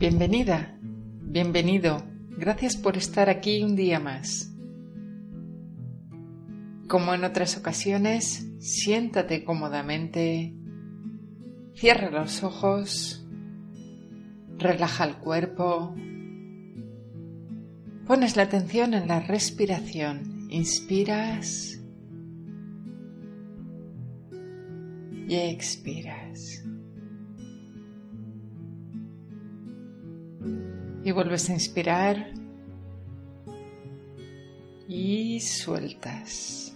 Bienvenida, bienvenido. Gracias por estar aquí un día más. Como en otras ocasiones, siéntate cómodamente, cierra los ojos, relaja el cuerpo, pones la atención en la respiración, inspiras y expiras. Y vuelves a inspirar y sueltas.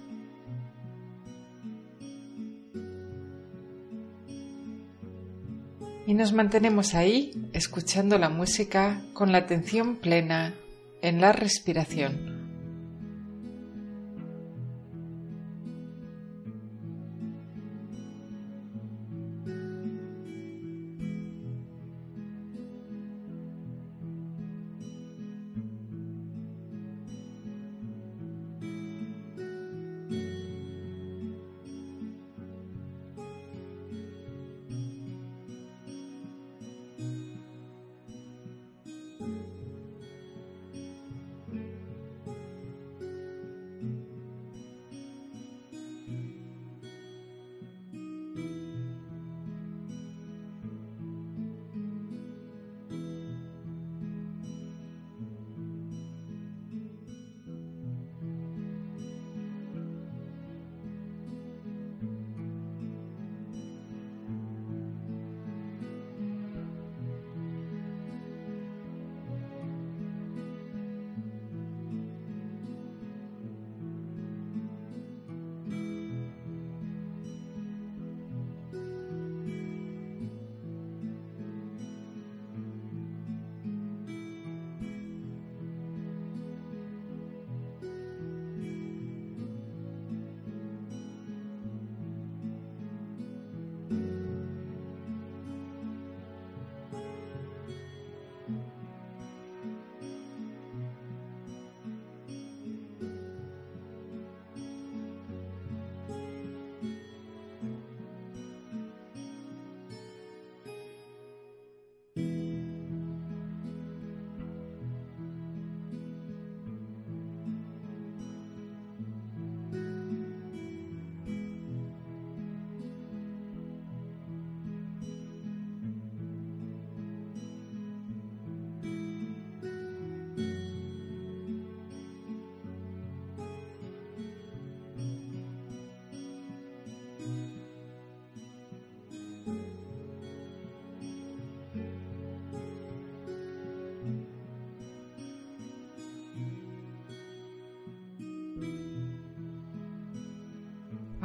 Y nos mantenemos ahí escuchando la música con la atención plena en la respiración.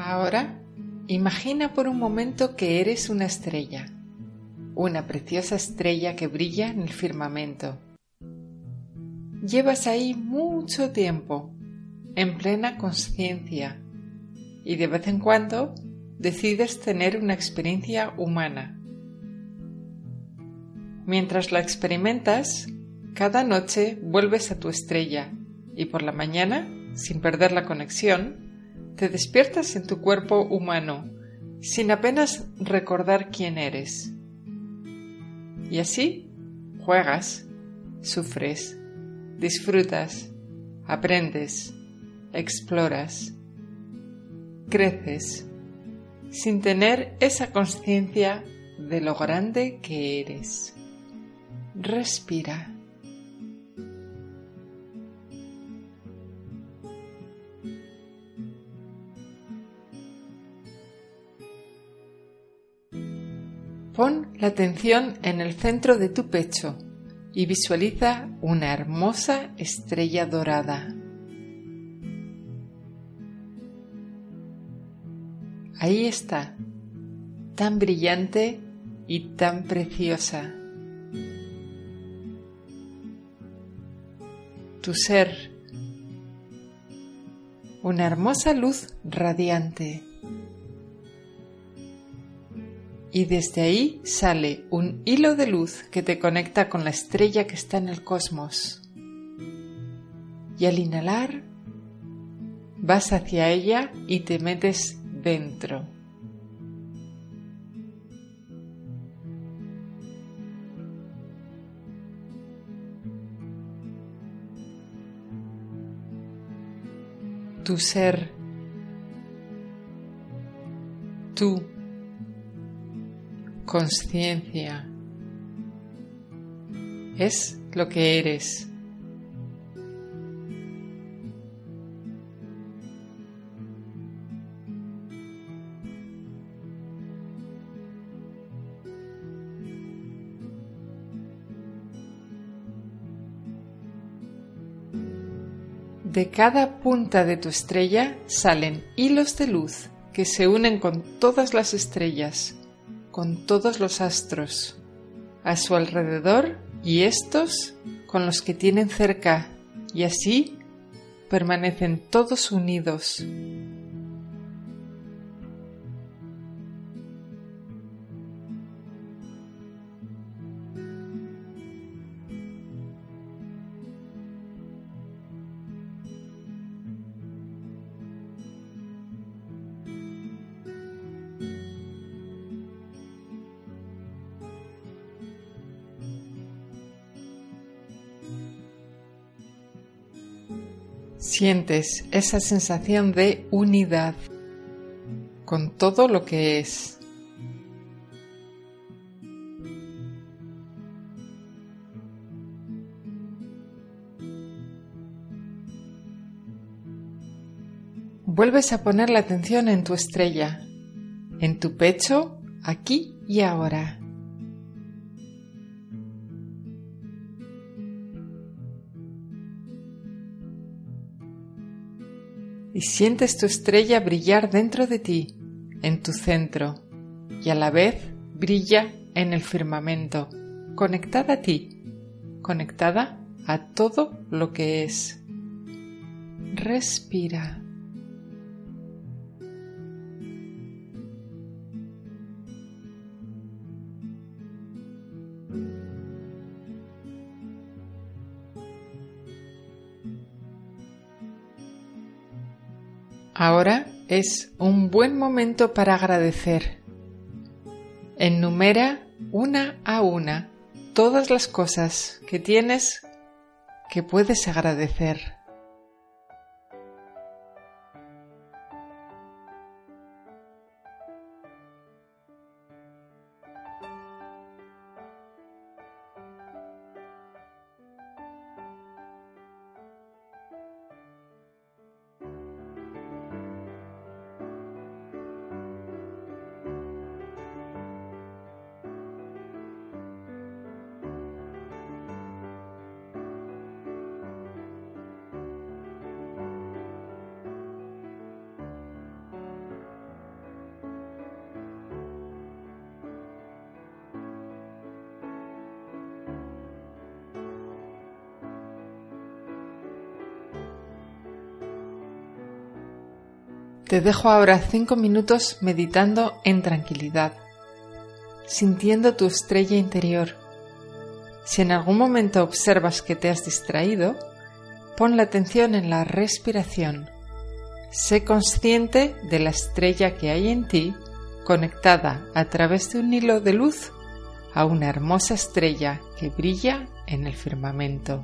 Ahora, imagina por un momento que eres una estrella, una preciosa estrella que brilla en el firmamento. Llevas ahí mucho tiempo, en plena conciencia, y de vez en cuando decides tener una experiencia humana. Mientras la experimentas, cada noche vuelves a tu estrella y por la mañana, sin perder la conexión, te despiertas en tu cuerpo humano, sin apenas recordar quién eres. Y así juegas, sufres, disfrutas, aprendes, exploras, creces, sin tener esa conciencia de lo grande que eres. Respira. Pon la atención en el centro de tu pecho y visualiza una hermosa estrella dorada. ahí está, tan brillante y tan preciosa. Tu ser, una hermosa luz radiante. Y desde ahí sale un hilo de luz que te conecta con la estrella que está en el cosmos. Y al inhalar, vas hacia ella y te metes dentro. Tu ser, tu conciencia, es lo que eres. De cada punta de tu estrella salen hilos de luz que se unen con todas las estrellas, con todos los astros, a su alrededor y estos con los que tienen cerca, y así permanecen todos unidos. Sientes esa sensación de unidad con todo lo que es. Vuelves a poner la atención en tu estrella, en tu pecho, aquí y ahora. Y sientes tu estrella brillar dentro de ti, en tu centro, y a la vez brilla en el firmamento, conectada a ti, conectada a todo lo que es. Respira. Ahora es un buen momento para agradecer. Enumera una a una todas las cosas que tienes que puedes agradecer. Te dejo ahora cinco minutos meditando en tranquilidad, sintiendo tu estrella interior. Si en algún momento observas que te has distraído, pon la atención en la respiración. Sé consciente de la estrella que hay en ti, conectada a través de un hilo de luz a una hermosa estrella que brilla en el firmamento.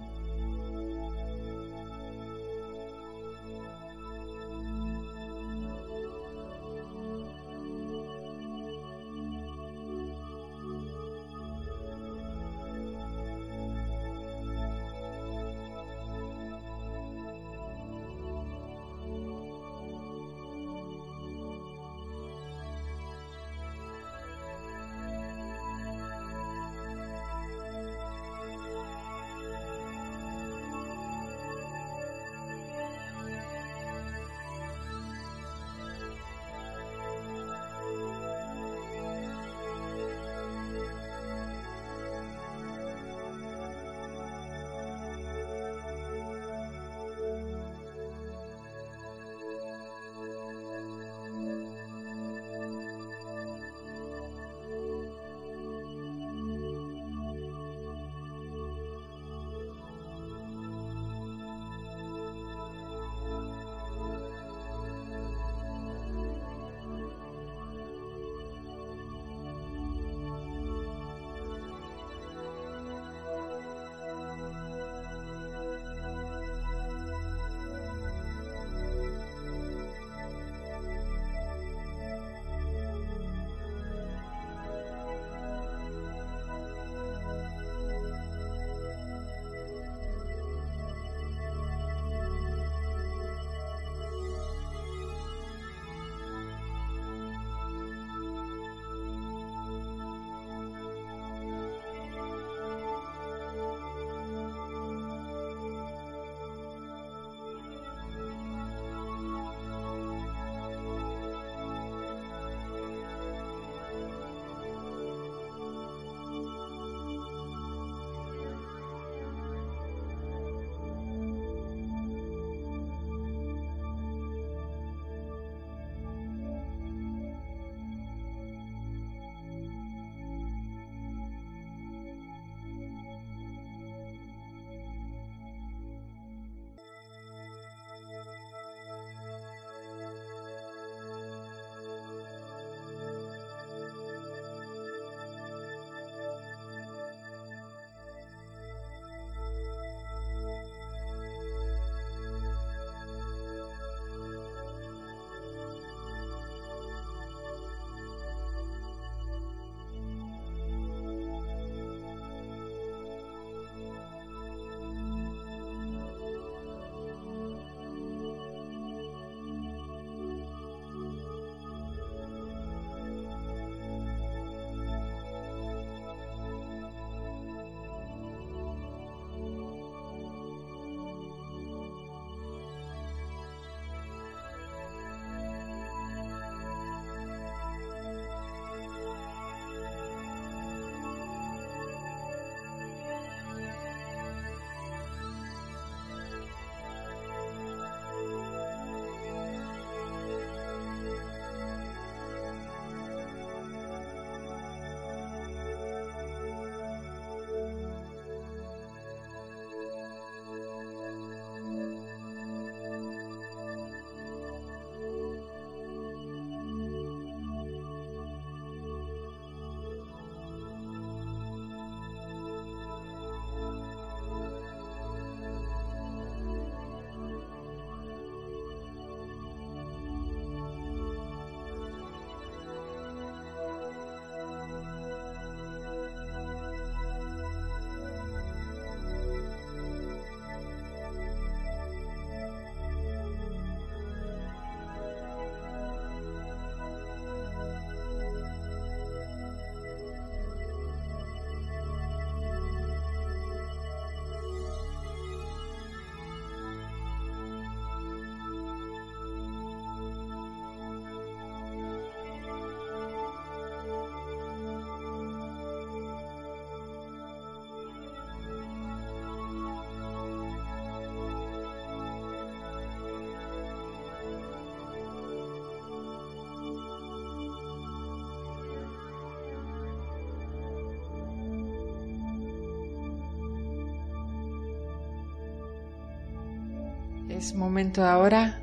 Es momento ahora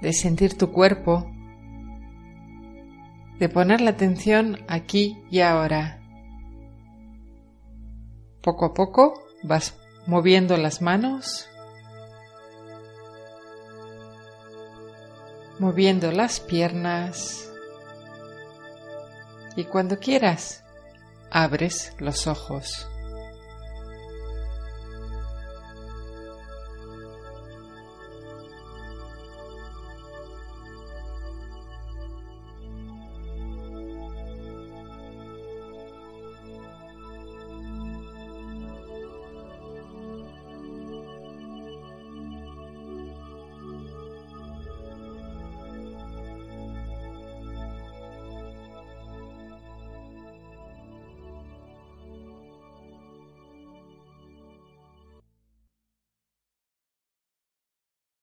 de sentir tu cuerpo, de poner la atención aquí y ahora. Poco a poco vas moviendo las manos, moviendo las piernas y cuando quieras abres los ojos.